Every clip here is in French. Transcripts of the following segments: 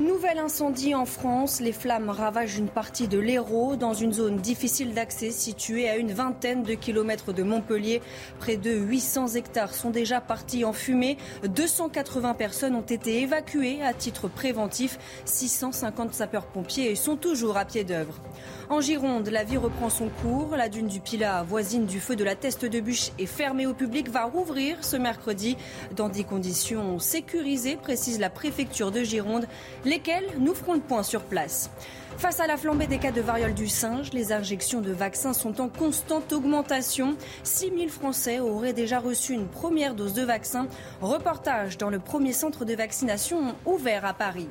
Nouvel incendie en France. Les flammes ravagent une partie de l'Hérault dans une zone difficile d'accès située à une vingtaine de kilomètres de Montpellier. Près de 800 hectares sont déjà partis en fumée. 280 personnes ont été évacuées à titre préventif. 650 sapeurs-pompiers sont toujours à pied d'œuvre. En Gironde, la vie reprend son cours. La dune du Pilat, voisine du feu de la Teste de Bûche, est fermée au public, va rouvrir ce mercredi dans des conditions sécurisées, précise la préfecture de Gironde, lesquelles nous ferons le point sur place. Face à la flambée des cas de variole du singe, les injections de vaccins sont en constante augmentation. 6 000 Français auraient déjà reçu une première dose de vaccin. Reportage dans le premier centre de vaccination ouvert à Paris.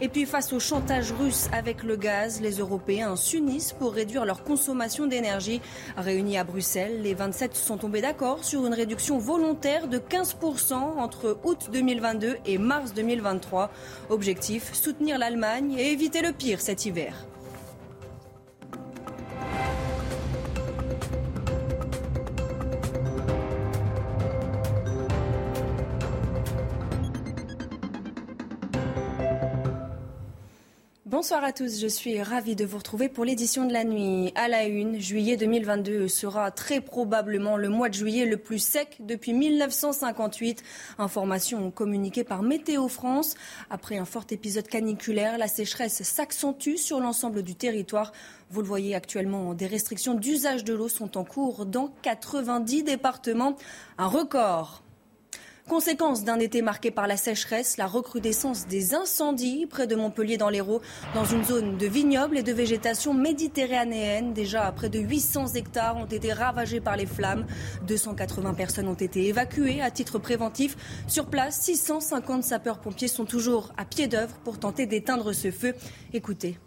Et puis face au chantage russe avec le gaz, les Européens s'unissent pour réduire leur consommation d'énergie. Réunis à Bruxelles, les 27 sont tombés d'accord sur une réduction volontaire de 15% entre août 2022 et mars 2023. Objectif, soutenir l'Allemagne et éviter le pire cet hiver. Terre. Bonsoir à tous, je suis ravie de vous retrouver pour l'édition de la nuit. À la une, juillet 2022 sera très probablement le mois de juillet le plus sec depuis 1958. Information communiquée par Météo France. Après un fort épisode caniculaire, la sécheresse s'accentue sur l'ensemble du territoire. Vous le voyez actuellement, des restrictions d'usage de l'eau sont en cours dans 90 départements. Un record Conséquence d'un été marqué par la sécheresse, la recrudescence des incendies près de Montpellier dans l'Hérault, dans une zone de vignobles et de végétation méditerranéenne. Déjà, près de 800 hectares ont été ravagés par les flammes. 280 personnes ont été évacuées à titre préventif. Sur place, 650 sapeurs-pompiers sont toujours à pied d'œuvre pour tenter d'éteindre ce feu. Écoutez.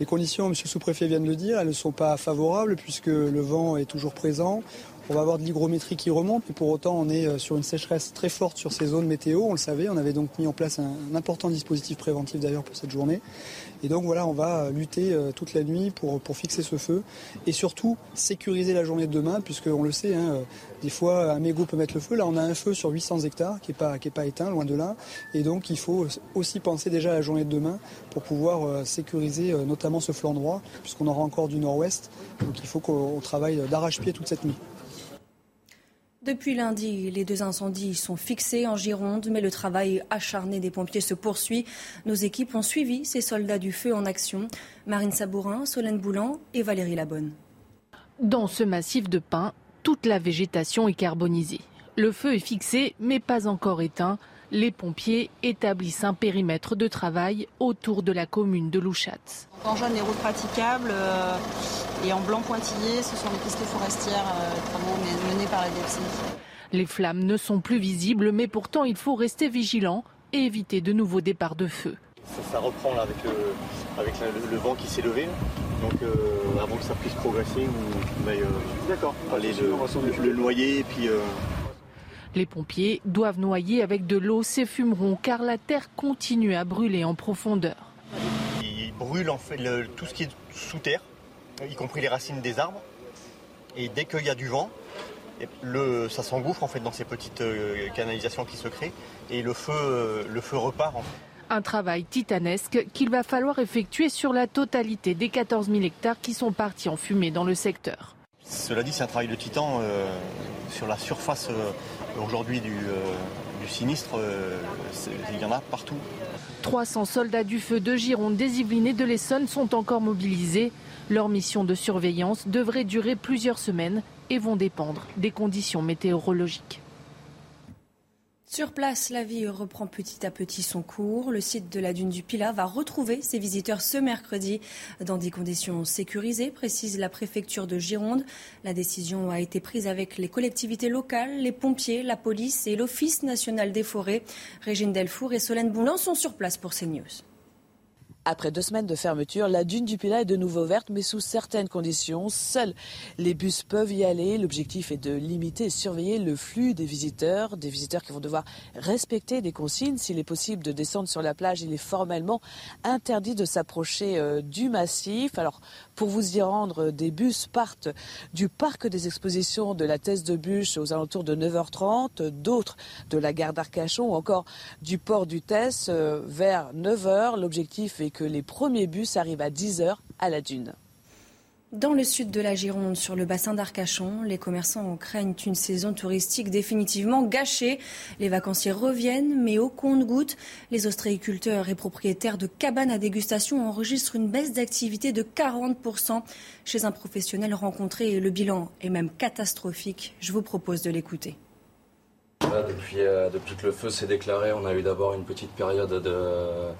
Les conditions, M. le sous-préfet vient de le dire, elles ne sont pas favorables puisque le vent est toujours présent. On va avoir de l'hygrométrie qui remonte, mais pour autant on est euh, sur une sécheresse très forte sur ces zones météo, on le savait, on avait donc mis en place un, important dispositif préventif d'ailleurs pour cette journée. Et donc voilà, on va euh, lutter euh, toute la nuit pour, pour fixer ce feu et surtout sécuriser la journée de demain, puisqu'on le sait, hein, des fois un mégot peut mettre le feu. Là on a un feu sur 800 hectares qui n'est pas, qui est pas éteint, loin de là. Et donc il faut aussi penser déjà à la journée de demain pour pouvoir sécuriser notamment ce flanc droit, puisqu'on aura encore du nord-ouest. Donc il faut qu'on travaille d'arrache-pied toute cette nuit. Depuis lundi, les deux incendies sont fixés en Gironde, mais le travail acharné des pompiers se poursuit. Nos équipes ont suivi ces soldats du feu en action. Marine Sabourin, Solène Boulan et Valérie Labonne. Dans ce massif de pins, toute la végétation est carbonisée. Le feu est fixé, mais pas encore éteint les pompiers établissent un périmètre de travail autour de la commune de Louchatz. En jaune, les routes praticables euh, et en blanc pointillé, ce sont les pistes forestières euh, menées par la DFC. Les flammes ne sont plus visibles, mais pourtant il faut rester vigilant et éviter de nouveaux départs de feu. Ça, reprend là, avec, le, vent qui s'est levé. Donc euh, avant que ça puisse progresser, on D'accord. aller le, le, noyer et puis les pompiers doivent noyer avec de l'eau ces fumerons car la terre continue à brûler en profondeur. Ils brûlent en fait tout ce qui est sous terre, y compris les racines des arbres. Et dès qu'il y a du vent, le, ça s'engouffre en fait dans ces petites euh, canalisations qui se créent et le feu, euh, le feu repart. Un travail titanesque qu'il va falloir effectuer sur la totalité des 14 000 hectares qui sont partis en fumée dans le secteur. Cela dit, c'est un travail de titan euh, sur la surface aujourd'hui du, euh, sinistre, euh, il y en a partout. 300 soldats du feu de Gironde, des Yvelines et de l'Essonne sont encore mobilisés. Leur mission de surveillance devrait durer plusieurs semaines et vont dépendre des conditions météorologiques. Sur place, la vie reprend petit à petit son cours. Le site de la dune du Pilat va retrouver ses visiteurs ce mercredi dans des conditions sécurisées, précise la préfecture de Gironde. La décision a été prise avec les collectivités locales, les pompiers, la police et l'Office national des forêts. Régine Delfour et Solène Boulan sont sur place pour CNews. Après deux semaines de fermeture, la dune du Pilat est de nouveau verte, mais sous certaines conditions. Seuls les bus peuvent y aller. L'objectif est de limiter et surveiller le flux des visiteurs, des visiteurs qui vont devoir respecter des consignes. S'il est possible de descendre sur la plage, il est formellement interdit de s'approcher euh, du massif. Alors, pour vous y rendre, des bus partent du parc des expositions de la Thèse de Bûche aux alentours de 9h30, d'autres de la gare d'Arcachon ou encore du port du Thèse euh, vers 9h. L'objectif est que les premiers bus arrivent à 10h à la dune. Dans le sud de la Gironde, sur le bassin d'Arcachon, les commerçants craignent une saison touristique définitivement gâchée. Les vacanciers reviennent, mais au compte-gouttes. Les ostréiculteurs et propriétaires de cabanes à dégustation enregistrent une baisse d'activité de 40% chez un professionnel rencontré. Le bilan est même catastrophique. Je vous propose de l'écouter. depuis, euh, depuis que le feu s'est déclaré, on a eu d'abord une petite période de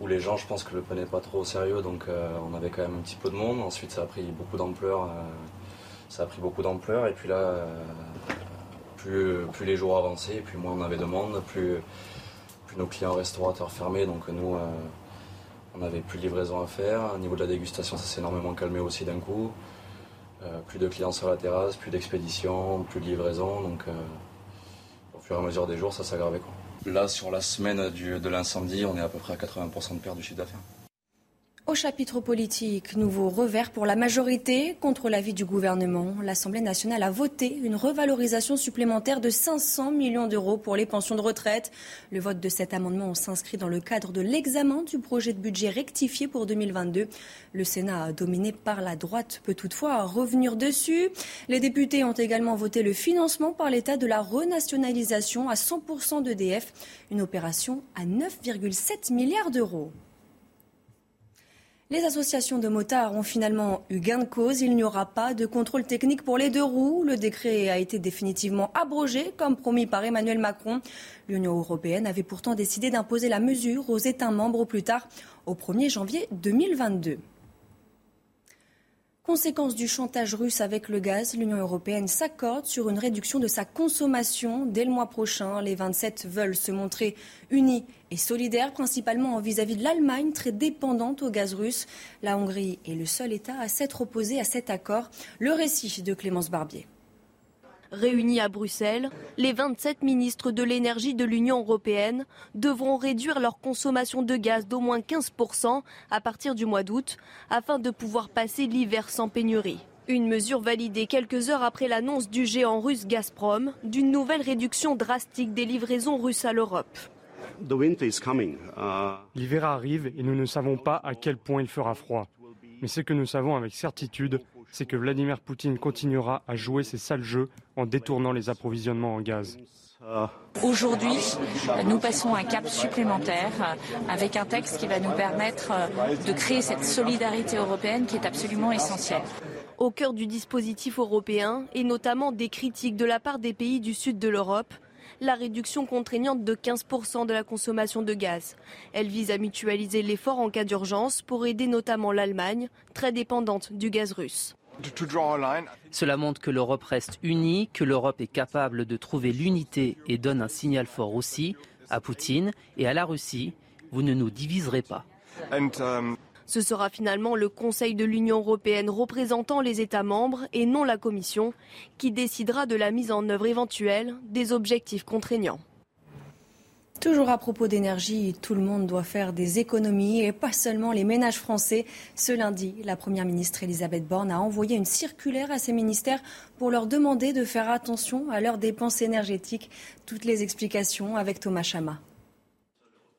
où les gens, je pense, que le prenaient pas trop au sérieux, donc euh, on avait quand même un petit peu de monde. Ensuite, ça a pris beaucoup d'ampleur. Euh, ça a pris beaucoup d'ampleur, et puis là, euh, plus, les jours avançaient, plus moins on avait de monde, plus, nos clients restaurateurs fermaient, donc nous, on n'avait plus de livraison à faire. Au niveau de la dégustation, ça s'est énormément calmé aussi d'un coup. plus de clients sur la terrasse, plus d'expédition, plus de livraison, donc au fur et à mesure des jours, ça s'aggravait. Là, sur la semaine de l'incendie, on est à peu près à 80% de perte du chiffre d'affaires. Au chapitre politique, nouveau revers pour la majorité. Contre l'avis du gouvernement, l'Assemblée nationale a voté une revalorisation supplémentaire de 500 millions d'euros pour les pensions de retraite. Le vote de cet amendement s'inscrit dans le cadre de l'examen du projet de budget rectifié pour 2022. Le Sénat, dominé par la droite, peut toutefois revenir dessus. Les députés ont également voté le financement par l'État de la renationalisation à 100% d'EDF, une opération à 9,7 milliards d'euros. Les associations de motards ont finalement eu gain de cause. Il n'y aura pas de contrôle technique pour les deux roues. Le décret a été définitivement abrogé, comme promis par Emmanuel Macron. L'Union européenne avait pourtant décidé d'imposer la mesure aux États membres au plus tard au 1er janvier 2022. Conséquence du chantage russe avec le gaz, l'Union européenne s'accorde sur une réduction de sa consommation dès le mois prochain. Les 27 veulent se montrer unis et solidaires, principalement vis-à-vis de l'Allemagne, très dépendante au gaz russe. La Hongrie est le seul État à s'être opposé à cet accord. Le récit de Clémence Barbier. Réunis à Bruxelles, les 27 ministres de l'énergie de l'Union européenne devront réduire leur consommation de gaz d'au moins 15% à partir du mois d'août afin de pouvoir passer l'hiver sans pénurie. Une mesure validée quelques heures après l'annonce du géant russe Gazprom d'une nouvelle réduction drastique des livraisons russes à l'Europe. Uh, l'hiver arrive et nous ne savons pas à quel point il fera froid. Mais ce que nous savons avec certitude, c'est que Vladimir Poutine continuera à jouer ses sales jeux en détournant les approvisionnements en gaz. Aujourd'hui, nous passons un cap supplémentaire avec un texte qui va nous permettre de créer cette solidarité européenne qui est absolument essentielle. Au cœur du dispositif européen, et notamment des critiques de la part des pays du sud de l'Europe, la réduction contraignante de 15% de la consommation de gaz. Elle vise à mutualiser l'effort en cas d'urgence pour aider notamment l'Allemagne, très dépendante du gaz russe. Cela montre que l'Europe reste unie, que l'Europe est capable de trouver l'unité et donne un signal fort aussi à Poutine et à la Russie. Vous ne nous diviserez pas. Um, Ce sera finalement le Conseil de l'Union européenne représentant les États membres et non la Commission qui décidera de la mise en œuvre éventuelle des objectifs contraignants. Toujours à propos d'énergie, tout le monde doit faire des économies et pas seulement les ménages français. Ce lundi, la Première ministre Elisabeth Borne a envoyé une circulaire à ses ministères pour leur demander de faire attention à leurs dépenses énergétiques. Toutes les explications avec Thomas Chama.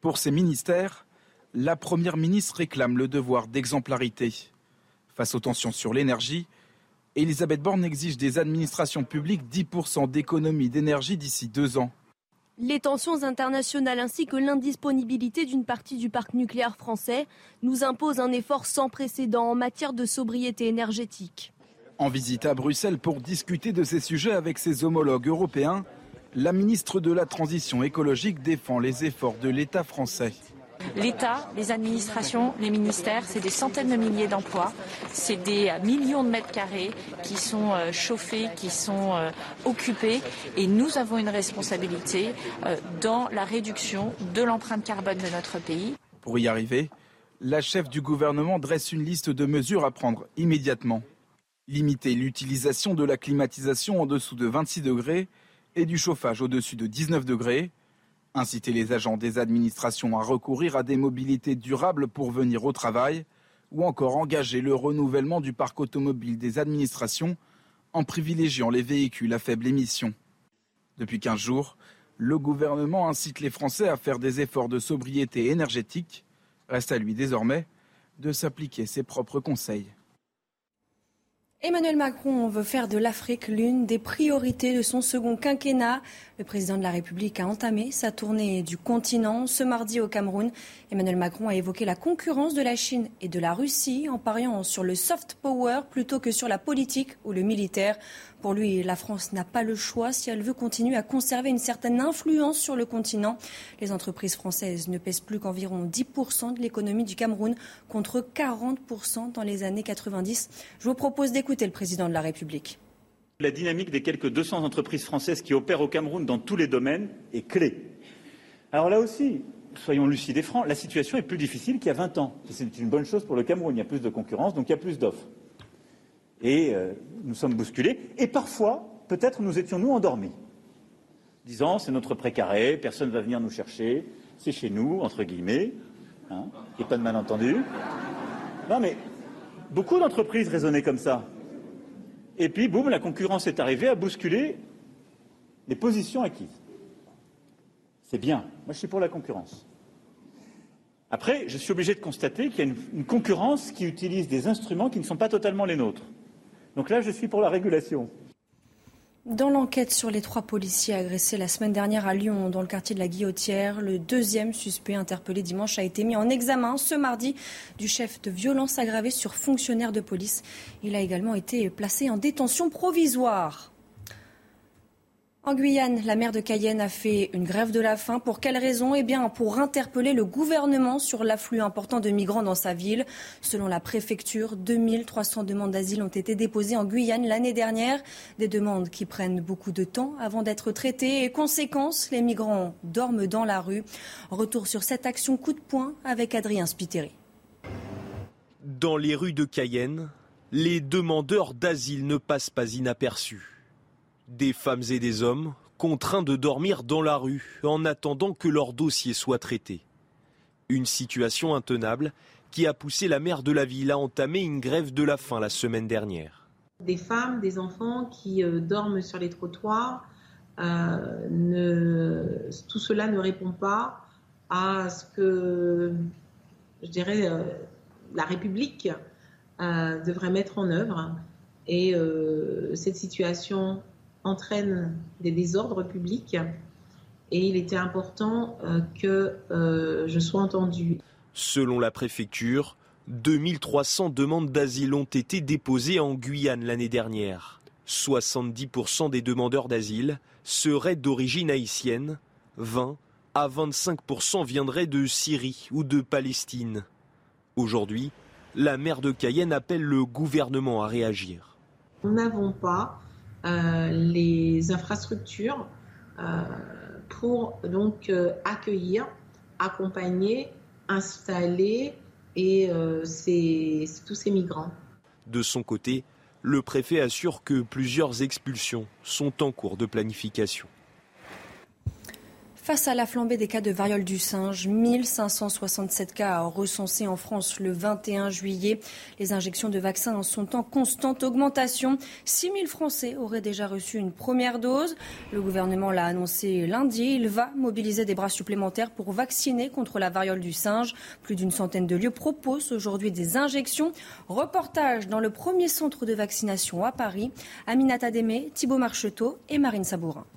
Pour ces ministères, la Première ministre réclame le devoir d'exemplarité. Face aux tensions sur l'énergie, Elisabeth Borne exige des administrations publiques 10% d'économie d'énergie d'ici deux ans. Les tensions internationales ainsi que l'indisponibilité d'une partie du parc nucléaire français nous imposent un effort sans précédent en matière de sobriété énergétique. En visite à Bruxelles pour discuter de ces sujets avec ses homologues européens, La ministre de la Transition écologique défend les efforts de l'État français. L'État, les administrations, les ministères, c'est des centaines de milliers d'emplois, c'est des millions de mètres carrés qui sont euh, chauffés, qui sont euh, occupés, et nous avons une responsabilité euh, dans la réduction de l'empreinte carbone de notre pays. Pour y arriver, la chef du gouvernement dresse une liste de mesures à prendre immédiatement. Limiter l'utilisation de la climatisation en dessous de 26 degrés et du chauffage au-dessus de 19 degrés, inciter les agents des administrations à recourir à des mobilités durables pour venir au travail, ou encore engager le renouvellement du parc automobile des administrations en privilégiant les véhicules à faible émission. Depuis 15 jours, le gouvernement incite les Français à faire des efforts de sobriété énergétique. Reste à lui désormais de s'appliquer ses propres conseils. Emmanuel Macron veut faire de l'Afrique l'une des priorités de son second quinquennat. Le président de la République a entamé sa tournée du continent ce mardi au Cameroun. Emmanuel Macron a évoqué la concurrence de la Chine et de la Russie en pariant sur le soft power plutôt que sur la politique ou le militaire. Pour lui, la France n'a pas le choix si elle veut continuer à conserver une certaine influence sur le continent. Les entreprises françaises ne pèsent plus qu'environ 10% de l'économie du Cameroun contre 40% dans les années 90. Je vous propose d'écouter le président de la République. La dynamique des quelques 200 entreprises françaises qui opèrent au Cameroun dans tous les domaines est clé. Alors là aussi, soyons lucides et francs, la situation est plus difficile qu'il y a 20 ans. C'est une bonne chose pour le Cameroun. Il y a plus de concurrence, donc il y a plus d'offres et euh, nous sommes bousculés. Et parfois, peut-être nous étions-nous endormis, disant c'est notre précaré, personne ne va venir nous chercher, c'est chez nous, entre guillemets, hein, et pas de malentendu. Non, mais beaucoup d'entreprises raisonnaient comme ça. Et puis, boum, la concurrence est arrivée à bousculer les positions acquises. C'est bien. Moi, je suis pour la concurrence. Après, je suis obligé de constater qu'il y a une concurrence qui utilise des instruments qui ne sont pas totalement les nôtres. Donc là, je suis pour la régulation. Dans l'enquête sur les trois policiers agressés la semaine dernière à Lyon, dans le quartier de la Guillotière, le deuxième suspect interpellé dimanche a été mis en examen ce mardi du chef de violence aggravée sur fonctionnaire de police. Il a également été placé en détention provisoire. En Guyane, la maire de Cayenne a fait une grève de la faim. Pour quelle raison? Eh bien, pour interpeller le gouvernement sur l'afflux important de migrants dans sa ville. Selon la préfecture, 2300 demandes d'asile ont été déposées en Guyane l'année dernière. Des demandes qui prennent beaucoup de temps avant d'être traitées. Et conséquence, les migrants dorment dans la rue. Retour sur cette action coup de poing avec Adrien Spiteri. Dans les rues de Cayenne, les demandeurs d'asile ne passent pas inaperçus. Des femmes et des hommes contraints de dormir dans la rue en attendant que leur dossier soit traité. Une situation intenable qui a poussé la maire de la ville à entamer une grève de la faim la semaine dernière. Des femmes, des enfants qui euh, dorment sur les trottoirs, euh, tout cela ne répond pas à ce que, je dirais, euh, la République devrait mettre en œuvre. Et cette situation entraîne des désordres publics et il était important euh, que euh, je sois entendue. Selon la préfecture, 2300 demandes d'asile ont été déposées en Guyane l'année dernière. 70% des demandeurs d'asile seraient d'origine haïtienne, 20 à 25% viendraient de Syrie ou de Palestine. Aujourd'hui, la maire de Cayenne appelle le gouvernement à réagir. Nous n'avons pas les infrastructures euh, pour donc euh, accueillir, accompagner, installer tous ces migrants. De son côté, le préfet assure que plusieurs expulsions sont en cours de planification. Face à la flambée des cas de variole du singe, 1567 cas recensés en France le 21 juillet. Les injections de vaccins sont en constante augmentation. 6000 Français auraient déjà reçu une première dose. Le gouvernement l'a annoncé lundi. Il va mobiliser des bras supplémentaires pour vacciner contre la variole du singe. Plus d'une centaine de lieux proposent aujourd'hui des injections. Reportage dans le premier centre de vaccination à Paris. Aminata Démé, Thibault Marcheteau et Marine Sabourin.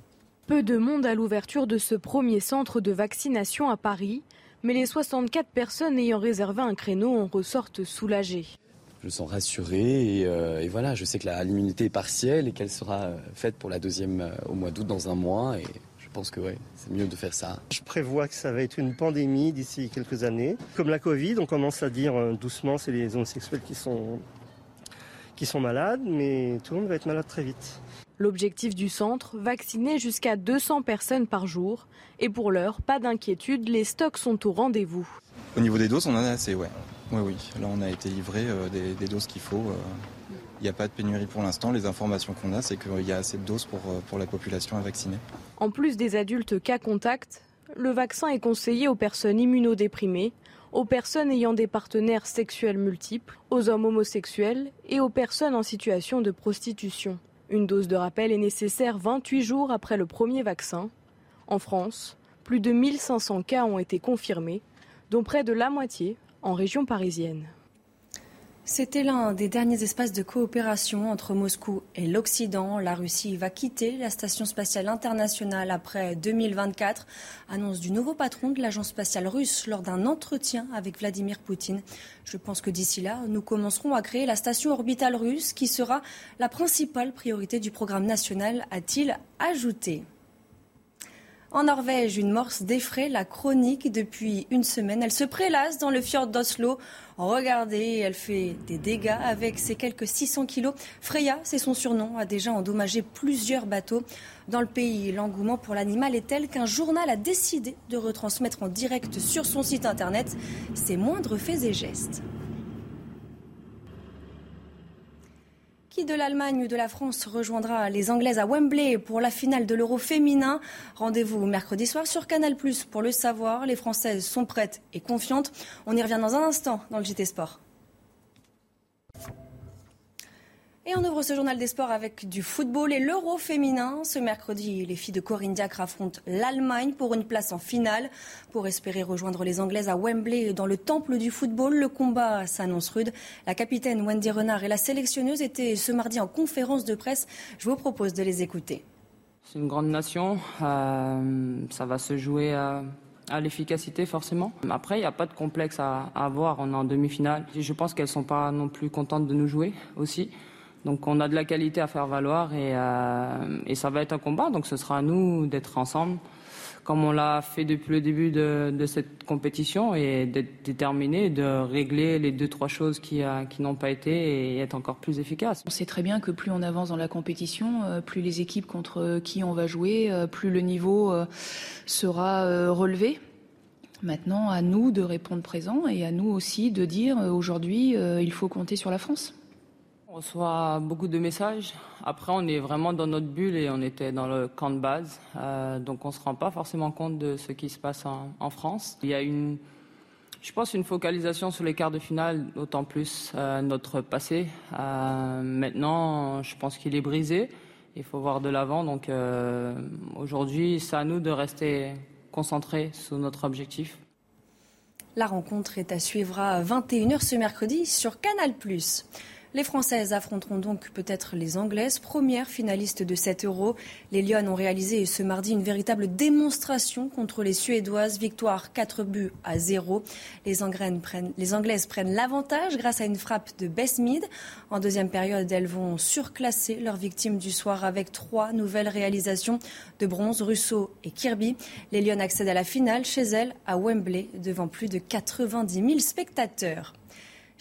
Peu de monde à l'ouverture de ce premier centre de vaccination à Paris, mais les 64 personnes ayant réservé un créneau en ressortent soulagées. je me sens rassuré et, voilà, je sais que l'immunité est partielle et qu'elle sera faite pour la deuxième au mois d'août dans un mois et je pense que ouais, c'est mieux de faire ça. Je prévois que ça va être une pandémie d'ici quelques années. Comme la Covid, on commence à dire doucement, c'est les homosexuels qui sont qui sont malades, mais tout le monde va être malade très vite. L'objectif du centre, vacciner jusqu'à 200 personnes par jour. Et pour l'heure, pas d'inquiétude, les stocks sont au rendez-vous. Au niveau des doses, on en a assez, ouais. Oui, oui. Là, on a été livré euh, des, doses qu'il faut. Il euh. n'y a pas de pénurie pour l'instant. Les informations qu'on a, c'est qu'il y a assez de doses pour, euh, pour la population à vacciner. En plus des adultes cas contact, le vaccin est conseillé aux personnes immunodéprimées, aux personnes ayant des partenaires sexuels multiples, aux hommes homosexuels et aux personnes en situation de prostitution. Une dose de rappel est nécessaire 28 jours après le premier vaccin. En France, plus de 1500 cas ont été confirmés, dont près de la moitié en région parisienne. C'était l'un des derniers espaces de coopération entre Moscou et l'Occident. La Russie va quitter la Station spatiale internationale après 2024, annonce du nouveau patron de l'agence spatiale russe lors d'un entretien avec Vladimir Poutine. Je pense que d'ici là, nous commencerons à créer la station orbitale russe qui sera la principale priorité du programme national, a-t-il ajouté. En Norvège, une morse défraie la chronique depuis une semaine. Elle se prélasse dans le fjord d'Oslo. Regardez, elle fait des dégâts avec ses quelques 600 kilos. Freya, c'est son surnom, a déjà endommagé plusieurs bateaux. Dans le pays, l'engouement pour l'animal est tel qu'un journal a décidé de retransmettre en direct sur son site internet ses moindres faits et gestes. De l'Allemagne ou de la France rejoindra les Anglaises à Wembley pour la finale de l'Euro féminin Rendez-vous mercredi soir sur Canal pour le savoir. Les Françaises sont prêtes et confiantes. On y revient dans un instant dans le JT Sport. Et on ouvre ce journal des sports avec du football et l'euro féminin. Ce mercredi, les filles de Corinne Diacre affrontent l'Allemagne pour une place en finale. Pour espérer rejoindre les Anglaises à Wembley dans le temple du football, le combat s'annonce rude. La capitaine Wendy Renard et la sélectionneuse étaient ce mardi en conférence de presse. Je vous propose de les écouter. C'est une grande nation. Euh, ça va se jouer à, l'efficacité forcément. Après, il n'y a pas de complexe à, à avoir. On est en demi-finale. Je pense qu'elles ne sont pas non plus contentes de nous jouer aussi. Donc on a de la qualité à faire valoir euh, et, ça va être un combat. Donc ce sera à nous d'être ensemble, comme on l'a fait depuis le début de, cette compétition, et d'être déterminé, de régler les deux trois choses qui, euh, qui n'ont pas été et être encore plus efficace. On sait très bien que plus on avance dans la compétition, euh, plus les équipes contre qui on va jouer, plus le niveau sera relevé. Maintenant, à nous de répondre présent et à nous aussi de dire aujourd'hui, il faut compter sur la France. On reçoit beaucoup de messages. Après, on est vraiment dans notre bulle et on était dans le camp de base. Euh, donc, on ne se rend pas forcément compte de ce qui se passe en, France. Il y a une, je pense, une focalisation sur les quarts de finale, d'autant plus euh, notre passé. Euh, maintenant, je pense qu'il est brisé. Il faut voir de l'avant. Donc, aujourd'hui, c'est à nous de rester concentrés sur notre objectif. La rencontre est à suivre à 21h ce mercredi sur Canal+. Les Françaises affronteront donc peut-être les Anglaises, premières finalistes de 7 euros. Les Lyonnes ont réalisé ce mardi une véritable démonstration contre les Suédoises. Victoire 4 buts à 0. Les, prennent, les Anglaises prennent l'avantage grâce à une frappe de Besmid. En deuxième période, elles vont surclasser leurs victimes du soir avec trois nouvelles réalisations de bronze, Russo et Kirby. Les Lyonnes accèdent à la finale chez elles à Wembley devant plus de 90 000 spectateurs.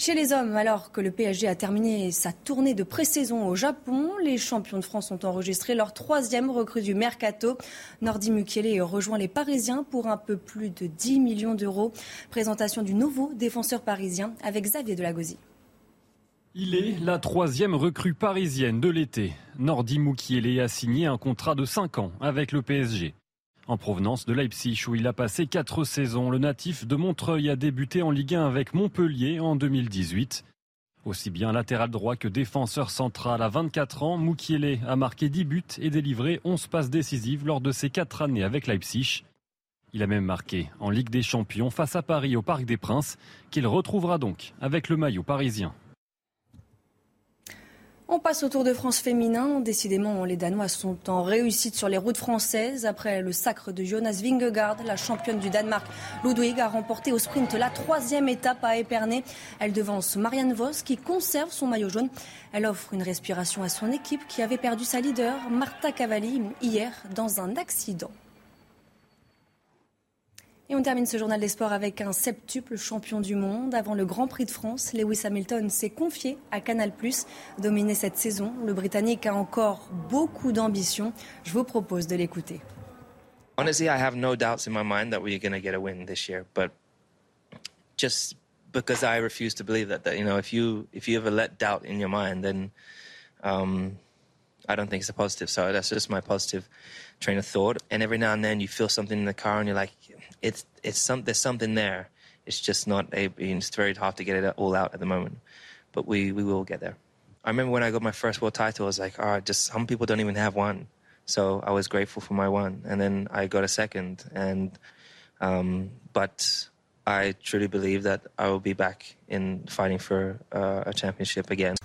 Chez les hommes, alors que le PSG a terminé sa tournée de pré-saison au Japon, les champions de France ont enregistré leur troisième recrue du mercato. Nordi Mukiele rejoint les Parisiens pour un peu plus de 10 millions d'euros. Présentation du nouveau défenseur parisien avec Xavier Delagozie. Il est la troisième recrue parisienne de l'été. Nordi Mukiele a signé un contrat de 5 ans avec le PSG. En provenance de Leipzig où il a passé quatre saisons, le natif de Montreuil a débuté en Ligue 1 avec Montpellier en 2018. Aussi bien latéral droit que défenseur central à 24 ans, Moukielé a marqué 10 buts et délivré 11 passes décisives lors de ses 4 années avec Leipzig. Il a même marqué en Ligue des Champions face à Paris au Parc des Princes, qu'il retrouvera donc avec le maillot parisien. On passe au Tour de France féminin. Décidément, les Danois sont en réussite sur les routes françaises. Après le sacre de Jonas Vingegaard, la championne du Danemark, Ludwig, a remporté au sprint la troisième étape à Épernay. Elle devance Marianne Vos qui conserve son maillot jaune. Elle offre une respiration à son équipe qui avait perdu sa leader, Marta Cavalli, hier dans un accident. Et on termine ce journal des sports avec un septuple champion du monde. Avant le Grand Prix de France, Lewis Hamilton s'est confié à Canal+. Dominé cette saison, le Britannique a encore beaucoup d'ambition. Je vous propose de l'écouter. Honestly, I have no doubts in my mind that we're going to get a win this year, but just because I refuse to believe that, that you know, if you if you ever let doubt in your mind, then um, I don't think it's a positive. So that's just my positive train of thought. And every now and then you feel something in the car and you're like, it's it's some there's something there. It's just not a. It's very hard to get it all out at the moment, but we we will get there. I remember when I got my first world title, I was like, oh, just some people don't even have one. So I was grateful for my one, and then I got a second, and um, but I truly believe that I will be back in fighting for uh, a championship again.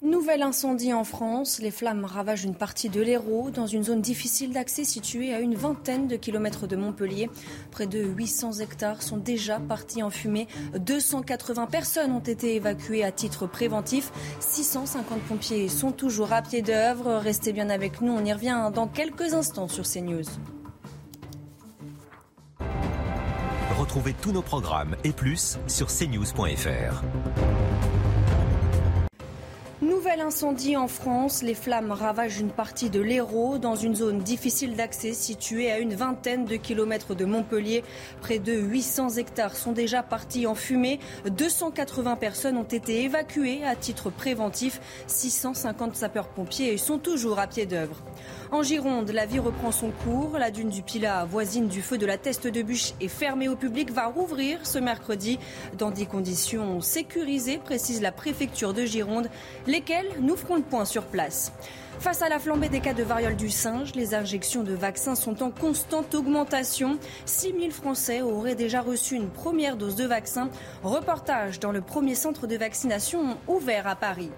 Nouvel incendie en France. Les flammes ravagent une partie de l'Hérault, dans une zone difficile d'accès située à une vingtaine de kilomètres de Montpellier. Près de 800 hectares sont déjà partis en fumée. 280 personnes ont été évacuées à titre préventif. 650 pompiers sont toujours à pied d'œuvre. Restez bien avec nous, on y revient dans quelques instants sur CNews. Retrouvez tous nos programmes et plus sur cnews.fr. Nouvel incendie en France. Les flammes ravagent une partie de l'Hérault dans une zone difficile d'accès située à une vingtaine de kilomètres de Montpellier. Près de 800 hectares sont déjà partis en fumée. 280 personnes ont été évacuées à titre préventif. 650 sapeurs-pompiers sont toujours à pied d'œuvre. En Gironde, la vie reprend son cours. La dune du Pilat, voisine du feu de la Teste de Bûche, est fermée au public, va rouvrir ce mercredi dans des conditions sécurisées, précise la préfecture de Gironde, lesquelles nous ferons le point sur place. Face à la flambée des cas de variole du singe, les injections de vaccins sont en constante augmentation. 6 000 Français auraient déjà reçu une première dose de vaccin. Reportage dans le premier centre de vaccination ouvert à Paris.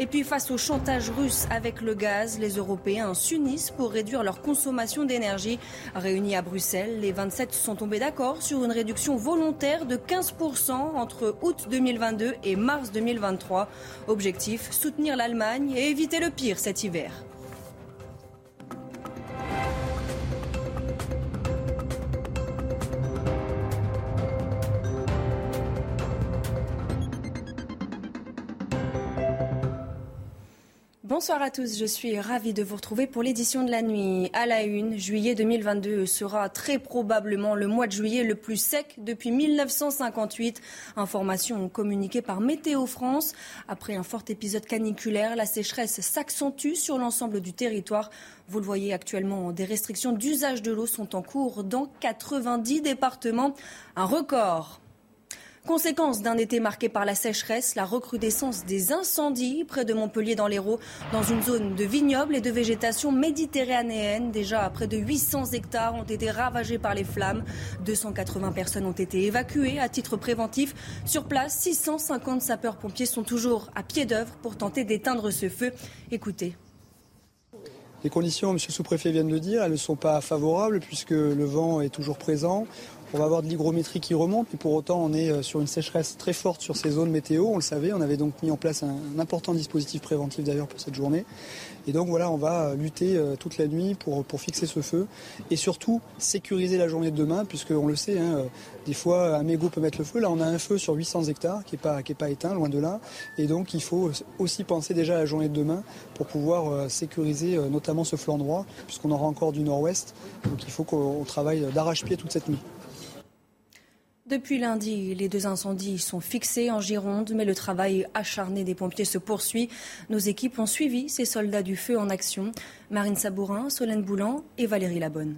Et puis face au chantage russe avec le gaz, les Européens s'unissent pour réduire leur consommation d'énergie. Réunis à Bruxelles, les 27 sont tombés d'accord sur une réduction volontaire de 15% entre août 2022 et mars 2023. Objectif, soutenir l'Allemagne et éviter le pire cet hiver. Voltaire. Bonsoir à tous, je suis ravie de vous retrouver pour l'édition de la nuit. À la une, juillet 2022 sera très probablement le mois de juillet le plus sec depuis 1958. Information communiquée par Météo France. Après un fort épisode caniculaire, la sécheresse s'accentue sur l'ensemble du territoire. Vous le voyez actuellement, des restrictions d'usage de l'eau sont en cours dans 90 départements. Un record. Conséquence d'un été marqué par la sécheresse, la recrudescence des incendies près de Montpellier dans l'Hérault, dans une zone de vignobles et de végétation méditerranéenne. Déjà, près de 800 hectares ont été ravagés par les flammes. 280 personnes ont été évacuées à titre préventif. Sur place, 650 sapeurs-pompiers sont toujours à pied d'œuvre pour tenter d'éteindre ce feu. Écoutez. Les conditions, M. le sous-préfet vient de le dire, elles ne sont pas favorables puisque le vent est toujours présent. On va avoir de l'hygrométrie qui remonte, mais pour autant, on est euh, sur une sécheresse très forte sur ces zones météo. On le savait, on avait donc mis en place un, important dispositif préventif d'ailleurs pour cette journée. Et donc voilà, on va euh, lutter euh, toute la nuit pour, fixer ce feu et surtout sécuriser la journée de demain, puisqu'on le sait, hein, des fois un mégot peut mettre le feu. Là, on a un feu sur 800 hectares qui n'est pas, pas éteint, loin de là. Et donc il faut aussi penser déjà à la journée de demain pour pouvoir sécuriser notamment ce flanc droit, puisqu'on aura encore du nord-ouest. Donc il faut qu'on travaille d'arrache-pied toute cette nuit. Depuis lundi, les deux incendies sont fixés en Gironde, mais le travail acharné des pompiers se poursuit. Nos équipes ont suivi ces soldats du feu en action. Marine Sabourin, Solène Boulan et Valérie Labonne.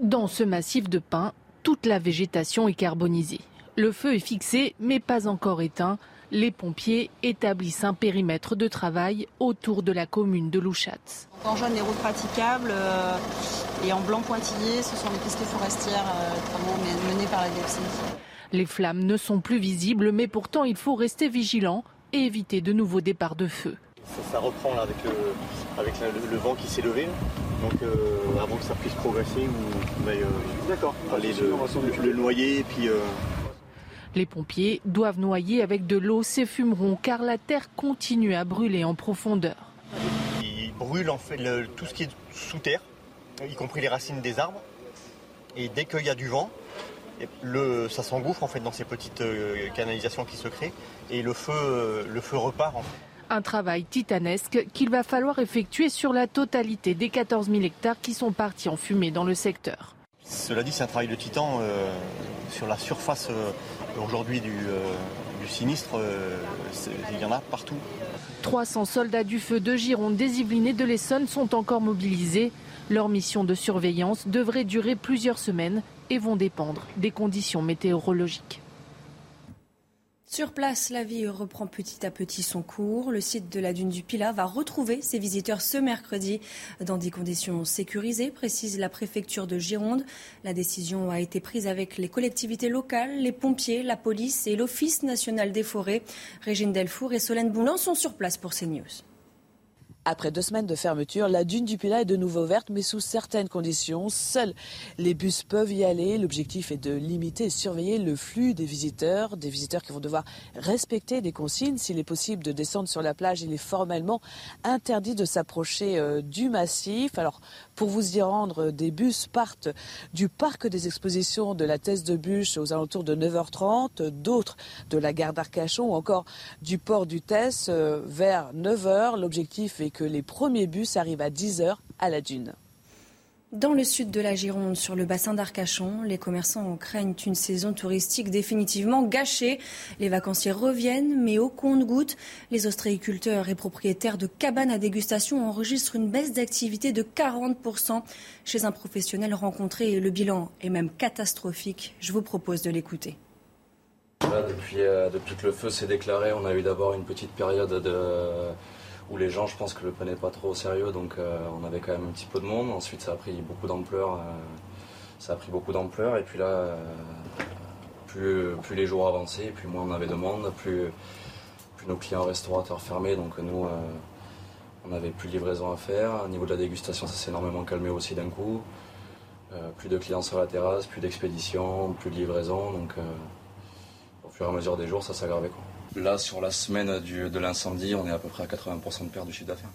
Dans ce massif de pins, toute la végétation est carbonisée. Le feu est fixé, mais pas encore éteint. Les pompiers établissent un périmètre de travail autour de la commune de Louchatz. En jaune, les routes praticables euh, et en blanc pointillé, ce sont les pistes forestières euh, menées par la DFC. Les flammes ne sont plus visibles, mais pourtant il faut rester vigilant et éviter de nouveaux départs de feu. Ça, reprend avec, le, vent qui s'est levé. Donc euh, avant que ça puisse progresser, ou va euh, aller le, le, noyer puis. Euh, les pompiers doivent noyer avec de l'eau ces fumerons car la terre continue à brûler en profondeur. Ils brûlent en fait tout ce qui est sous terre, y compris les racines des arbres. Et dès qu'il y a du vent, le, ça s'engouffre en fait dans ces petites canalisations qui se créent et le feu, le feu repart en fait. Un travail titanesque qu'il va falloir effectuer sur la totalité des 14 000 hectares qui sont partis en fumée dans le secteur. Cela dit, c'est un travail de titan euh, sur la surface euh, aujourd'hui du, euh, sinistre. il y en a partout. 300 soldats du feu de Gironde, des Yvelines et de l'Essonne sont encore mobilisés. Leur mission de surveillance devrait durer plusieurs semaines et vont dépendre des conditions météorologiques. Sur place, la vie reprend petit à petit son cours. Le site de la dune du Pilat va retrouver ses visiteurs ce mercredi dans des conditions sécurisées, précise la préfecture de Gironde. La décision a été prise avec les collectivités locales, les pompiers, la police et l'Office national des forêts. Régine Delfour et Solène Boulan sont sur place pour CNews. Après deux semaines de fermeture, la dune du Pilat est de nouveau verte, mais sous certaines conditions. Seuls les bus peuvent y aller. L'objectif est de limiter et surveiller le flux des visiteurs, des visiteurs qui vont devoir respecter des consignes. S'il est possible de descendre sur la plage, il est formellement interdit de s'approcher euh, du massif. Alors, pour vous y rendre, des bus partent du parc des expositions de la Thèse de Bûche aux alentours de 9h30, d'autres de la gare d'Arcachon ou encore du port du Thèse euh, vers 9h. L'objectif est que les premiers bus arrivent à 10h à la dune. Dans le sud de la Gironde, sur le bassin d'Arcachon, les commerçants craignent une saison touristique définitivement gâchée. Les vacanciers reviennent, mais au compte-gouttes. Les ostréiculteurs et propriétaires de cabanes à dégustation enregistrent une baisse d'activité de 40% chez un professionnel rencontré. Le bilan est même catastrophique. Je vous propose de l'écouter. depuis, euh, depuis que le feu s'est déclaré, on a eu d'abord une petite période de où les gens, je pense que le prenaient pas trop au sérieux, donc euh, on avait quand même un petit peu de monde. Ensuite, ça a pris beaucoup d'ampleur. Euh, ça a pris beaucoup d'ampleur, et puis là, euh, plus, les jours avançaient, plus moins on avait de monde, plus, nos clients restaurateurs fermaient, donc nous, on n'avait plus de livraison à faire. Au niveau de la dégustation, ça s'est énormément calmé aussi d'un coup. plus de clients sur la terrasse, plus d'expédition, plus de livraison, donc au fur et à mesure des jours, ça s'aggravait. Là, sur la semaine de l'incendie, on est à peu près à 80% de perte du chiffre d'affaires.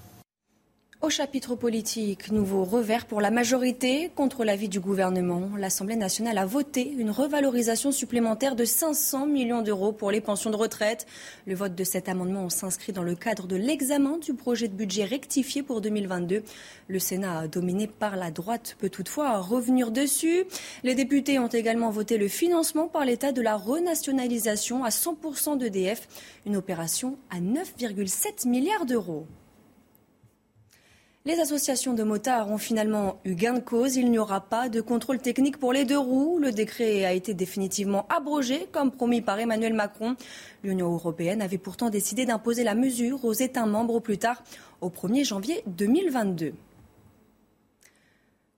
Au chapitre politique, nouveau revers pour la majorité contre l'avis du gouvernement. L'Assemblée nationale a voté une revalorisation supplémentaire de 500 millions d'euros pour les pensions de retraite. Le vote de cet amendement s'inscrit dans le cadre de l'examen du projet de budget rectifié pour 2022. Le Sénat, dominé par la droite, peut toutefois revenir dessus. Les députés ont également voté le financement par l'État de la renationalisation à 100% d'EDF, une opération à 9,7 milliards d'euros. Les associations de motards ont finalement eu gain de cause. Il n'y aura pas de contrôle technique pour les deux roues. Le décret a été définitivement abrogé, comme promis par Emmanuel Macron. L'Union européenne avait pourtant décidé d'imposer la mesure aux États membres au plus tard au 1er janvier 2022.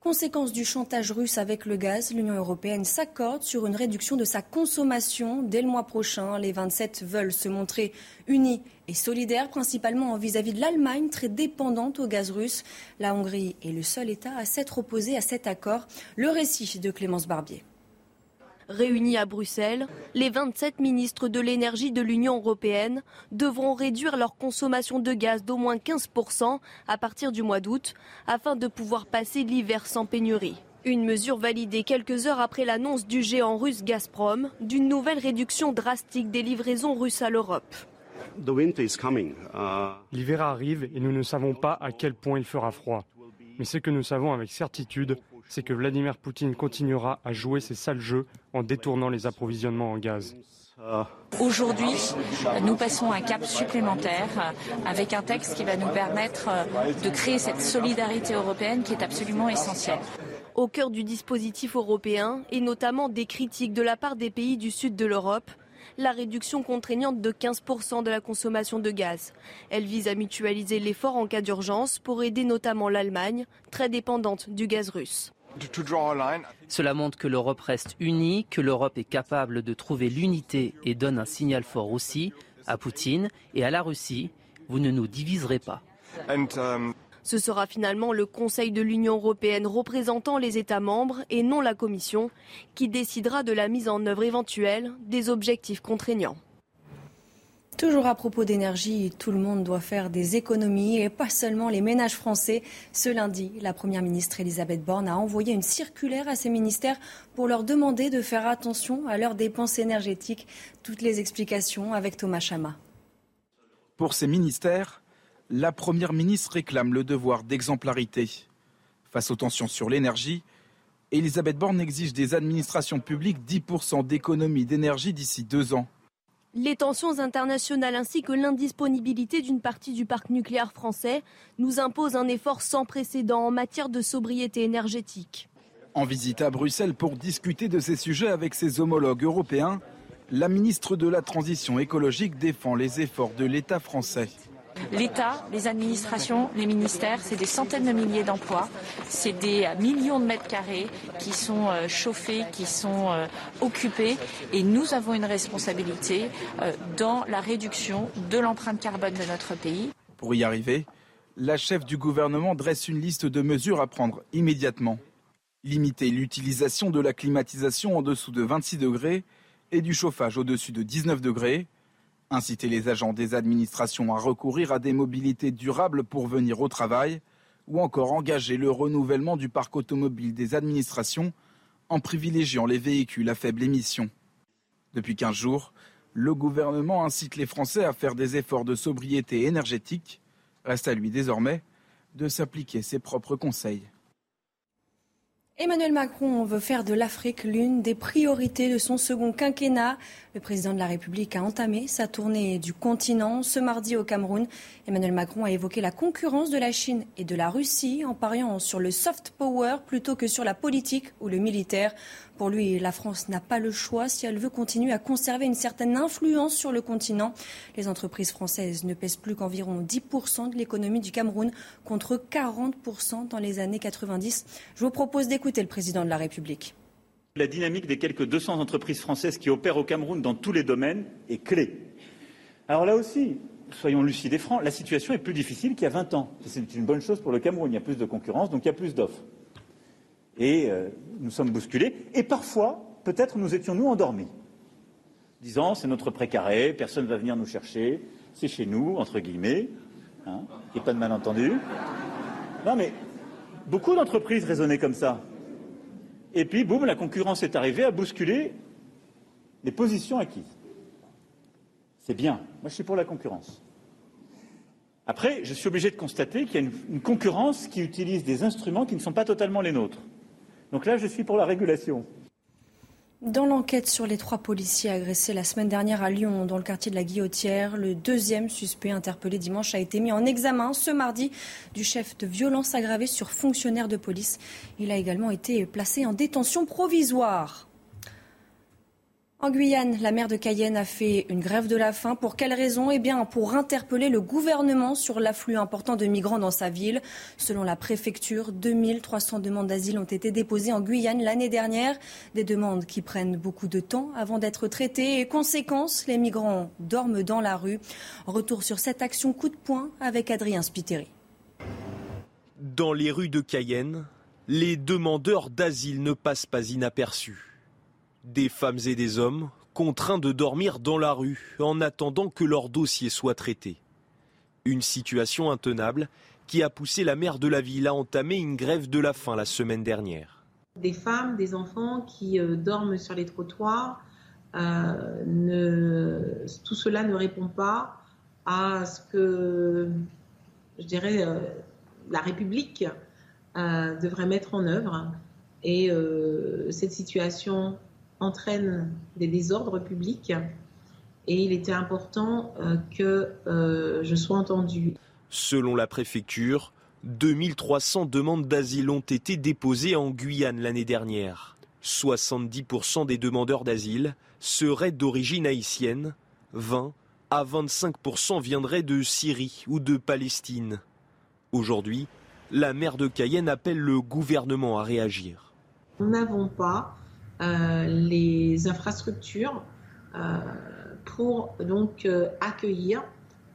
Conséquence du chantage russe avec le gaz, l'Union européenne s'accorde sur une réduction de sa consommation dès le mois prochain. Les 27 veulent se montrer unis et solidaires, principalement vis-à-vis de l'Allemagne, très dépendante au gaz russe. La Hongrie est le seul État à s'être opposé à cet accord. Le récit de Clémence Barbier. Réunis à Bruxelles, les 27 ministres de l'énergie de l'Union européenne devront réduire leur consommation de gaz d'au moins 15% à partir du mois d'août afin de pouvoir passer l'hiver sans pénurie. Une mesure validée quelques heures après l'annonce du géant russe Gazprom d'une nouvelle réduction drastique des livraisons russes à l'Europe. Uh, l'hiver arrive et nous ne savons pas à quel point il fera froid. Mais ce que nous savons avec certitude, c'est que Vladimir Poutine continuera à jouer ses sales jeux en détournant les approvisionnements en gaz. Aujourd'hui, nous passons un cap supplémentaire avec un texte qui va nous permettre de créer cette solidarité européenne qui est absolument essentielle. Au cœur du dispositif européen, et notamment des critiques de la part des pays du sud de l'Europe, la réduction contraignante de 15% de la consommation de gaz. Elle vise à mutualiser l'effort en cas d'urgence pour aider notamment l'Allemagne, très dépendante du gaz russe. Cela montre que l'Europe reste unie, que l'Europe est capable de trouver l'unité et donne un signal fort aussi. À Poutine et à la Russie, vous ne nous diviserez pas. Um, Ce sera finalement le Conseil de l'Union européenne représentant les États membres et non la Commission qui décidera de la mise en œuvre éventuelle des objectifs contraignants. Toujours à propos d'énergie, tout le monde doit faire des économies et pas seulement les ménages français. Ce lundi, la Première ministre Elisabeth Borne a envoyé une circulaire à ses ministères pour leur demander de faire attention à leurs dépenses énergétiques. Toutes les explications avec Thomas Chama. Pour ces ministères, la Première ministre réclame le devoir d'exemplarité. Face aux tensions sur l'énergie, Elisabeth Borne exige des administrations publiques 10% d'économie d'énergie d'ici deux ans. Les tensions internationales ainsi que l'indisponibilité d'une partie du parc nucléaire français nous imposent un effort sans précédent en matière de sobriété énergétique. En visite à Bruxelles pour discuter de ces sujets avec ses homologues européens, la ministre de la Transition écologique défend les efforts de l'État français. L'État, les administrations, les ministères, c'est des centaines de milliers d'emplois, c'est des millions de mètres carrés qui sont euh, chauffés, qui sont euh, occupés, et nous avons une responsabilité euh, dans la réduction de l'empreinte carbone de notre pays. Pour y arriver, la chef du gouvernement dresse une liste de mesures à prendre immédiatement. Limiter l'utilisation de la climatisation en dessous de 26 degrés et du chauffage au-dessus de 19 degrés, inciter les agents des administrations à recourir à des mobilités durables pour venir au travail, ou encore engager le renouvellement du parc automobile des administrations en privilégiant les véhicules à faible émission. Depuis 15 jours, le gouvernement incite les Français à faire des efforts de sobriété énergétique. Reste à lui désormais de s'appliquer ses propres conseils. Emmanuel Macron veut faire de l'Afrique l'une des priorités de son second quinquennat. Le président de la République a entamé sa tournée du continent ce mardi au Cameroun. Emmanuel Macron a évoqué la concurrence de la Chine et de la Russie en pariant sur le soft power plutôt que sur la politique ou le militaire. Pour lui, la France n'a pas le choix si elle veut continuer à conserver une certaine influence sur le continent. Les entreprises françaises ne pèsent plus qu'environ 10% de l'économie du Cameroun contre 40% dans les années 90. Je vous propose d'écouter le président de la République. La dynamique des quelques 200 entreprises françaises qui opèrent au Cameroun dans tous les domaines est clé. Alors là aussi, soyons lucides et francs, la situation est plus difficile qu'il y a 20 ans. C'est une bonne chose pour le Cameroun. Il y a plus de concurrence, donc il y a plus d'offres et euh, nous sommes bousculés. Et parfois, peut-être nous étions nous endormis, disant c'est notre précaré, personne ne va venir nous chercher, c'est chez nous, entre guillemets, hein, a pas de malentendu. Non mais beaucoup d'entreprises raisonnaient comme ça. Et puis, boum, la concurrence est arrivée à bousculer les positions acquises. C'est bien. Moi, je suis pour la concurrence. Après, je suis obligé de constater qu'il y a une concurrence qui utilise des instruments qui ne sont pas totalement les nôtres. Donc là, je suis pour la régulation. Dans l'enquête sur les trois policiers agressés la semaine dernière à Lyon, dans le quartier de la Guillotière, le deuxième suspect interpellé dimanche a été mis en examen ce mardi du chef de violence aggravée sur fonctionnaire de police. Il a également été placé en détention provisoire. En Guyane, la maire de Cayenne a fait une grève de la faim. Pour quelle raison? Eh bien, pour interpeller le gouvernement sur l'afflux important de migrants dans sa ville. Selon la préfecture, 2300 demandes d'asile ont été déposées en Guyane l'année dernière. Des demandes qui prennent beaucoup de temps avant d'être traitées. Et conséquence, les migrants dorment dans la rue. Retour sur cette action coup de poing avec Adrien Spiteri. Dans les rues de Cayenne, les demandeurs d'asile ne passent pas inaperçus. Des femmes et des hommes contraints de dormir dans la rue en attendant que leur dossier soit traité. Une situation intenable qui a poussé la maire de la ville à entamer une grève de la faim la semaine dernière. Des femmes, des enfants qui euh, dorment sur les trottoirs, euh, tout cela ne répond pas à ce que, je dirais, euh, la République devrait mettre en œuvre. Et cette situation entraîne des désordres publics et il était important euh, que euh, je sois entendue. Selon la préfecture, 2300 demandes d'asile ont été déposées en Guyane l'année dernière. 70% des demandeurs d'asile seraient d'origine haïtienne, 20 à 25% viendraient de Syrie ou de Palestine. Aujourd'hui, la maire de Cayenne appelle le gouvernement à réagir. Nous n'avons pas les infrastructures euh, pour donc accueillir,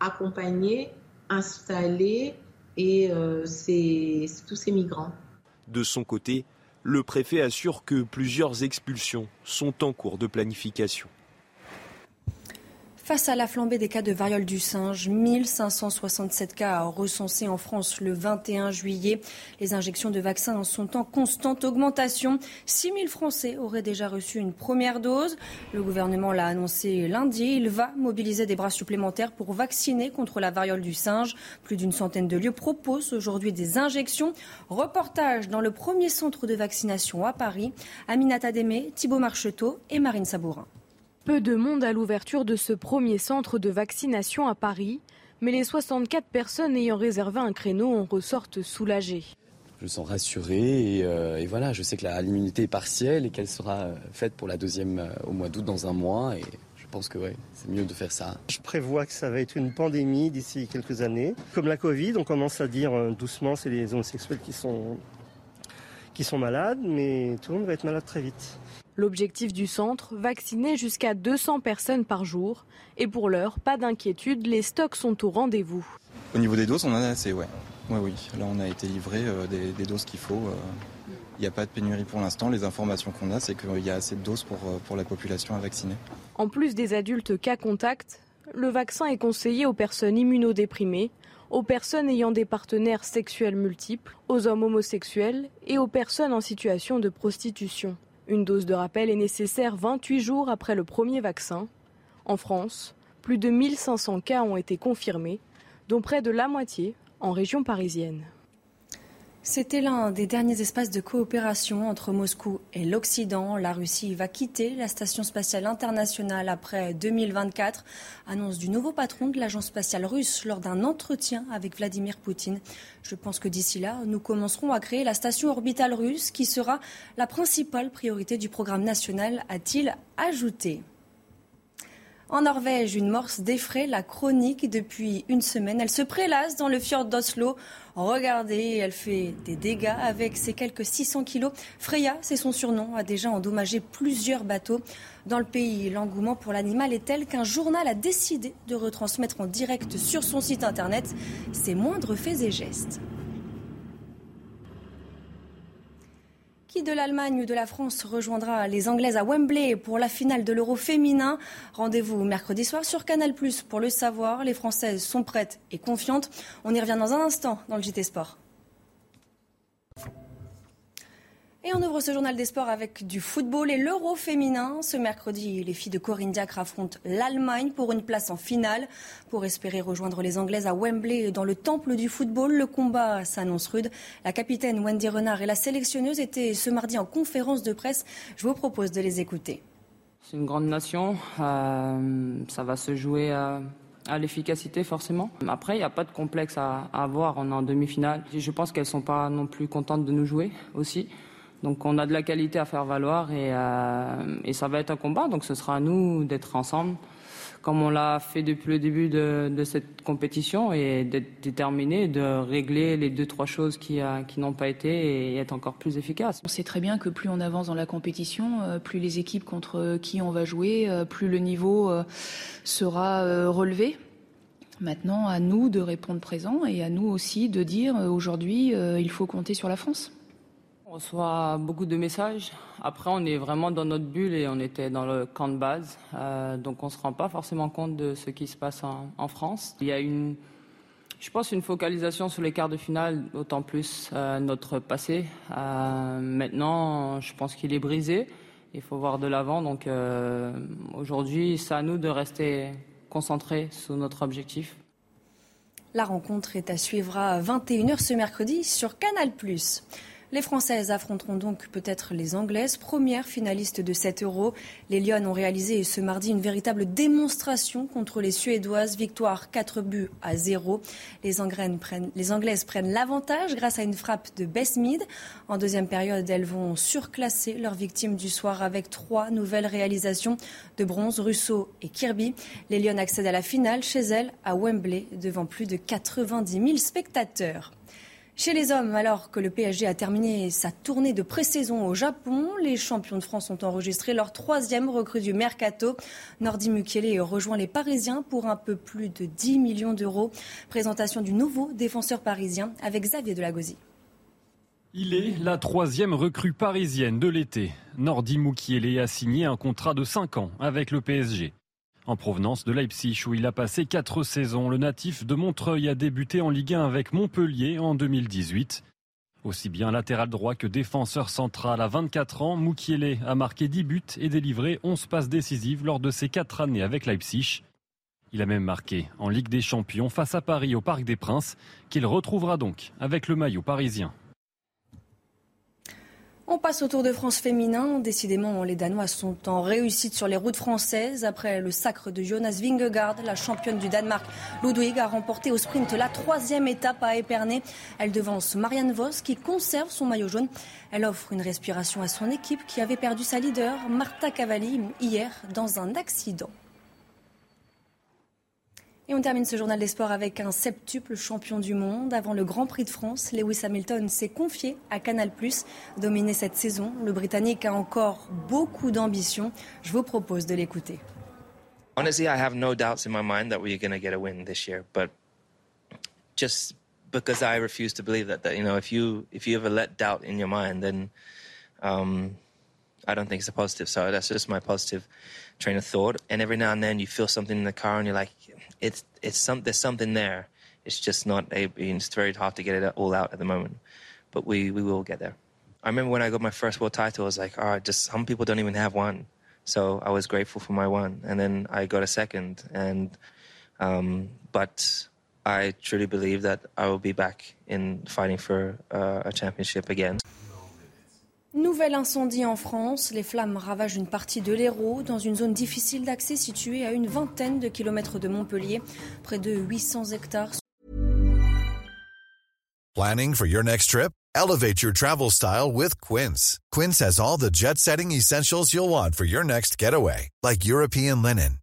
accompagner, installer et tous ces migrants. De son côté, le préfet assure que plusieurs expulsions sont en cours de planification. Face à la flambée des cas de variole du singe, 1567 cas recensés en France le 21 juillet. Les injections de vaccins sont en constante augmentation. 6000 Français auraient déjà reçu une première dose. Le gouvernement l'a annoncé lundi. Il va mobiliser des bras supplémentaires pour vacciner contre la variole du singe. Plus d'une centaine de lieux proposent aujourd'hui des injections. Reportage dans le premier centre de vaccination à Paris. Aminata Démé, Thibault Marcheteau et Marine Sabourin. Peu de monde à l'ouverture de ce premier centre de vaccination à Paris, mais les 64 personnes ayant réservé un créneau en ressortent soulagées. Je me sens rassuré et, euh, voilà, je sais que l'immunité est partielle et qu'elle sera euh, faite pour la deuxième euh, au mois d'août dans un mois et je pense que c'est mieux de faire ça. Je prévois que ça va être une pandémie d'ici quelques années. Comme la Covid, on commence à dire doucement c'est les homosexuels qui sont, qui sont malades, mais tout le monde va être malade très vite. L'objectif du centre, vacciner jusqu'à 200 personnes par jour. Et pour l'heure, pas d'inquiétude, les stocks sont au rendez-vous. Au niveau des doses, on en a assez, ouais. Ouais, oui. Là, on a été livré euh, des, doses qu'il faut. Il euh. n'y a pas de pénurie pour l'instant. Les informations qu'on a, c'est qu'il y a assez de doses pour, euh, pour la population à vacciner. En plus des adultes cas contact, le vaccin est conseillé aux personnes immunodéprimées, aux personnes ayant des partenaires sexuels multiples, aux hommes homosexuels et aux personnes en situation de prostitution. Une dose de rappel est nécessaire 28 jours après le premier vaccin. En France, plus de 1500 cas ont été confirmés, dont près de la moitié en région parisienne. C'était l'un des derniers espaces de coopération entre Moscou et l'Occident. La Russie va quitter la Station spatiale internationale après 2024, annonce du nouveau patron de l'agence spatiale russe lors d'un entretien avec Vladimir Poutine. Je pense que d'ici là, nous commencerons à créer la station orbitale russe qui sera la principale priorité du programme national, a-t-il ajouté. En Norvège, une morse défraie la chronique depuis une semaine. Elle se prélasse dans le fjord d'Oslo. Regardez, elle fait des dégâts avec ses quelques 600 kilos. Freya, c'est son surnom, a déjà endommagé plusieurs bateaux. Dans le pays, l'engouement pour l'animal est tel qu'un journal a décidé de retransmettre en direct sur son site internet ses moindres faits et gestes. Qui de l'Allemagne ou de la France rejoindra les Anglaises à Wembley pour la finale de l'Euro féminin Rendez-vous mercredi soir sur Canal Plus pour le savoir. Les Françaises sont prêtes et confiantes. On y revient dans un instant dans le JT Sport. Et on ouvre ce journal des sports avec du football et l'euro féminin. Ce mercredi, les filles de Corinne Diacre affrontent l'Allemagne pour une place en finale. Pour espérer rejoindre les Anglaises à Wembley dans le temple du football, le combat s'annonce rude. La capitaine Wendy Renard et la sélectionneuse étaient ce mardi en conférence de presse. Je vous propose de les écouter. C'est une grande nation. Euh, ça va se jouer à, l'efficacité forcément. Après, il n'y a pas de complexe à, avoir. On est en demi-finale. Je pense qu'elles ne sont pas non plus contentes de nous jouer aussi. Donc on a de la qualité à faire valoir euh, et, ça va être un combat. Donc ce sera à nous d'être ensemble, comme on l'a fait depuis le début de, cette compétition, et d'être déterminé, de régler les deux trois choses qui, euh, qui n'ont pas été et être encore plus efficace. On sait très bien que plus on avance dans la compétition, euh, plus les équipes contre qui on va jouer, plus le niveau sera relevé. Maintenant, à nous de répondre présent et à nous aussi de dire aujourd'hui, il faut compter sur la France. On reçoit beaucoup de messages. Après, on est vraiment dans notre bulle et on était dans le camp de base. Euh, donc, on ne se rend pas forcément compte de ce qui se passe en, France. Il y a une, je pense, une focalisation sur les quarts de finale, d'autant plus euh, notre passé. Euh, maintenant, je pense qu'il est brisé. Il faut voir de l'avant. Donc, aujourd'hui, c'est à nous de rester concentrés sur notre objectif. La rencontre est à suivre à 21h ce mercredi sur Canal+. Les Françaises affronteront donc peut-être les Anglaises, premières finalistes de 7 euros. Les Lyonnes ont réalisé ce mardi une véritable démonstration contre les Suédoises. Victoire 4 buts à 0. Les, Anglaises prennent l'avantage grâce à une frappe de Besmid. En deuxième période, elles vont surclasser leurs victimes du soir avec trois nouvelles réalisations de bronze, Russo et Kirby. Les Lyonnes accèdent à la finale chez elles à Wembley devant plus de 90 000 spectateurs. Chez les hommes, alors que le PSG a terminé sa tournée de pré-saison au Japon, les champions de France ont enregistré leur troisième recrue du mercato. Nordi Mukiele rejoint les Parisiens pour un peu plus de 10 millions d'euros. Présentation du nouveau défenseur parisien avec Xavier Delagozie. Il est la troisième recrue parisienne de l'été. Nordi Mukiele a signé un contrat de 5 ans avec le PSG. En provenance de Leipzig, où il a passé quatre saisons, le natif de Montreuil a débuté en Ligue 1 avec Montpellier en 2018. Aussi bien latéral droit que défenseur central à 24 ans, Moukielé a marqué 10 buts et délivré 11 passes décisives lors de ses quatre années avec Leipzig. Il a même marqué en Ligue des Champions face à Paris au Parc des Princes, qu'il retrouvera donc avec le maillot parisien. On passe au Tour de France féminin. Décidément, les Danois sont en réussite sur les routes françaises. Après le sacre de Jonas Vingegaard, la championne du Danemark, Ludwig, a remporté au sprint la troisième étape à Épernay. Elle devance Marianne Vos qui conserve son maillot jaune. Elle offre une respiration à son équipe qui avait perdu sa leader, Marta Cavalli, hier dans un accident. Et on termine ce journal des sports avec un septuple champion du monde. Avant le Grand Prix de France, Lewis Hamilton s'est confié à Canal+. Dominé cette saison, le Britannique a encore beaucoup d'ambition. Je vous propose de l'écouter. Honestly, I have no doubts in my mind that we're going to get a win this year, but just because I refuse to believe that, that you know, if you if you ever let doubt in your mind, then um, I don't think it's a positive. So that's just my positive train of thought. And every now and then you feel something in the car and you're like, it's it's some there's something there. It's just not. It's very hard to get it all out at the moment, but we we will get there. I remember when I got my first world title, I was like, oh, just some people don't even have one. So I was grateful for my one, and then I got a second, and um, but I truly believe that I will be back in fighting for uh, a championship again. Nouvel incendie en France. Les flammes ravagent une partie de l'Hérault dans une zone difficile d'accès située à une vingtaine de kilomètres de Montpellier. Près de 800 hectares. Planning for your next trip? Elevate your travel style with Quince. Quince has all the jet setting essentials you'll want for your next getaway, like European linen,